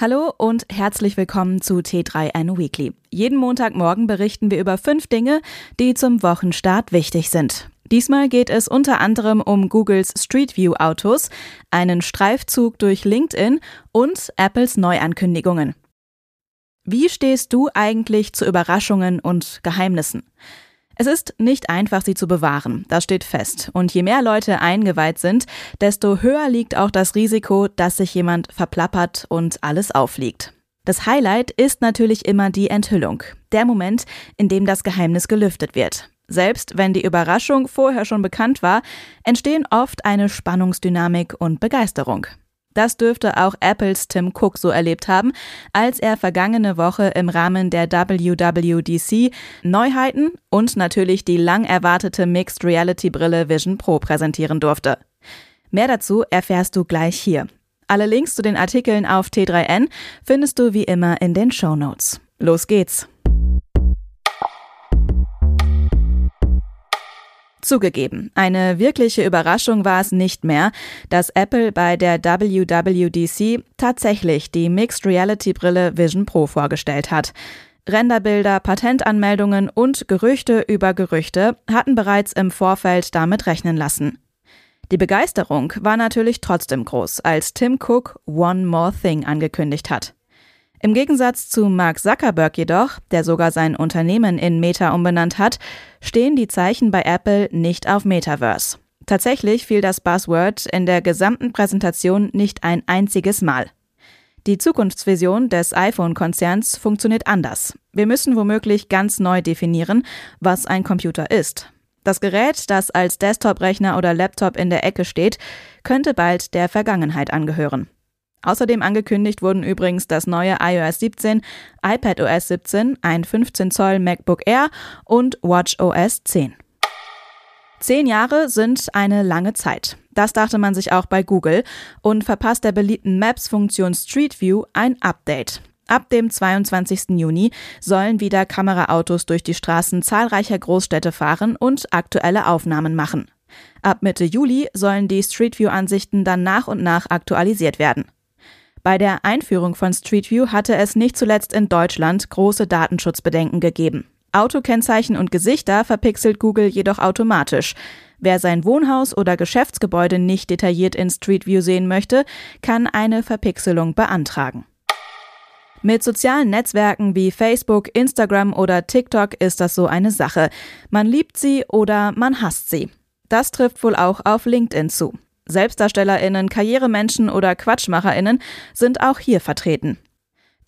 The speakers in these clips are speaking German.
Hallo und herzlich willkommen zu T3N Weekly. Jeden Montagmorgen berichten wir über fünf Dinge, die zum Wochenstart wichtig sind. Diesmal geht es unter anderem um Googles Street View Autos, einen Streifzug durch LinkedIn und Apples Neuankündigungen. Wie stehst du eigentlich zu Überraschungen und Geheimnissen? Es ist nicht einfach, sie zu bewahren, das steht fest. Und je mehr Leute eingeweiht sind, desto höher liegt auch das Risiko, dass sich jemand verplappert und alles aufliegt. Das Highlight ist natürlich immer die Enthüllung, der Moment, in dem das Geheimnis gelüftet wird. Selbst wenn die Überraschung vorher schon bekannt war, entstehen oft eine Spannungsdynamik und Begeisterung. Das dürfte auch Apples Tim Cook so erlebt haben, als er vergangene Woche im Rahmen der WWDC Neuheiten und natürlich die lang erwartete Mixed Reality Brille Vision Pro präsentieren durfte. Mehr dazu erfährst du gleich hier. Alle Links zu den Artikeln auf T3N findest du wie immer in den Show Notes. Los geht's! Zugegeben, eine wirkliche Überraschung war es nicht mehr, dass Apple bei der WWDC tatsächlich die Mixed Reality Brille Vision Pro vorgestellt hat. Renderbilder, Patentanmeldungen und Gerüchte über Gerüchte hatten bereits im Vorfeld damit rechnen lassen. Die Begeisterung war natürlich trotzdem groß, als Tim Cook One More Thing angekündigt hat. Im Gegensatz zu Mark Zuckerberg jedoch, der sogar sein Unternehmen in Meta umbenannt hat, stehen die Zeichen bei Apple nicht auf Metaverse. Tatsächlich fiel das Buzzword in der gesamten Präsentation nicht ein einziges Mal. Die Zukunftsvision des iPhone-Konzerns funktioniert anders. Wir müssen womöglich ganz neu definieren, was ein Computer ist. Das Gerät, das als Desktop-Rechner oder Laptop in der Ecke steht, könnte bald der Vergangenheit angehören. Außerdem angekündigt wurden übrigens das neue iOS 17, iPadOS 17, ein 15 Zoll MacBook Air und WatchOS 10. Zehn Jahre sind eine lange Zeit. Das dachte man sich auch bei Google und verpasst der beliebten Maps-Funktion Street View ein Update. Ab dem 22. Juni sollen wieder Kameraautos durch die Straßen zahlreicher Großstädte fahren und aktuelle Aufnahmen machen. Ab Mitte Juli sollen die Street View-Ansichten dann nach und nach aktualisiert werden. Bei der Einführung von Street View hatte es nicht zuletzt in Deutschland große Datenschutzbedenken gegeben. Autokennzeichen und Gesichter verpixelt Google jedoch automatisch. Wer sein Wohnhaus oder Geschäftsgebäude nicht detailliert in Street View sehen möchte, kann eine Verpixelung beantragen. Mit sozialen Netzwerken wie Facebook, Instagram oder TikTok ist das so eine Sache. Man liebt sie oder man hasst sie. Das trifft wohl auch auf LinkedIn zu. SelbstdarstellerInnen, Karrieremenschen oder QuatschmacherInnen sind auch hier vertreten.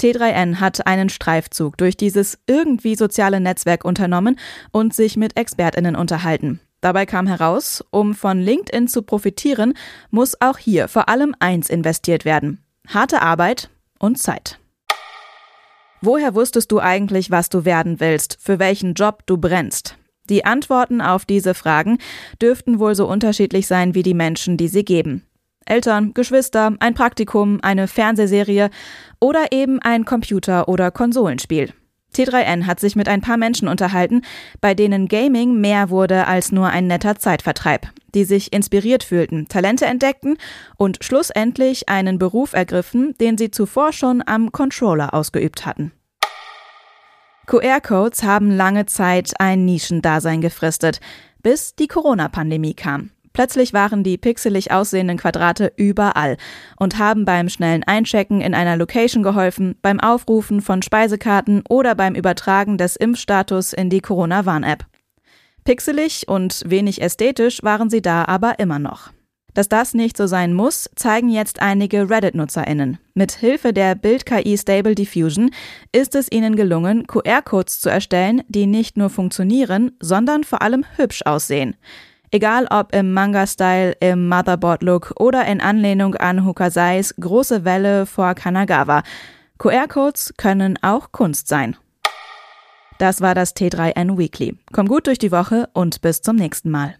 T3N hat einen Streifzug durch dieses irgendwie soziale Netzwerk unternommen und sich mit ExpertInnen unterhalten. Dabei kam heraus, um von LinkedIn zu profitieren, muss auch hier vor allem eins investiert werden. Harte Arbeit und Zeit. Woher wusstest du eigentlich, was du werden willst, für welchen Job du brennst? Die Antworten auf diese Fragen dürften wohl so unterschiedlich sein wie die Menschen, die sie geben. Eltern, Geschwister, ein Praktikum, eine Fernsehserie oder eben ein Computer- oder Konsolenspiel. T3N hat sich mit ein paar Menschen unterhalten, bei denen Gaming mehr wurde als nur ein netter Zeitvertreib, die sich inspiriert fühlten, Talente entdeckten und schlussendlich einen Beruf ergriffen, den sie zuvor schon am Controller ausgeübt hatten. QR-Codes haben lange Zeit ein Nischendasein gefristet, bis die Corona-Pandemie kam. Plötzlich waren die pixelig aussehenden Quadrate überall und haben beim schnellen Einchecken in einer Location geholfen, beim Aufrufen von Speisekarten oder beim Übertragen des Impfstatus in die Corona-Warn-App. Pixelig und wenig ästhetisch waren sie da aber immer noch. Dass das nicht so sein muss, zeigen jetzt einige Reddit-NutzerInnen. Mit Hilfe der Bild-KI Stable Diffusion ist es ihnen gelungen, QR-Codes zu erstellen, die nicht nur funktionieren, sondern vor allem hübsch aussehen. Egal ob im Manga-Style, im Motherboard-Look oder in Anlehnung an Hokasais große Welle vor Kanagawa. QR-Codes können auch Kunst sein. Das war das T3N Weekly. Komm gut durch die Woche und bis zum nächsten Mal.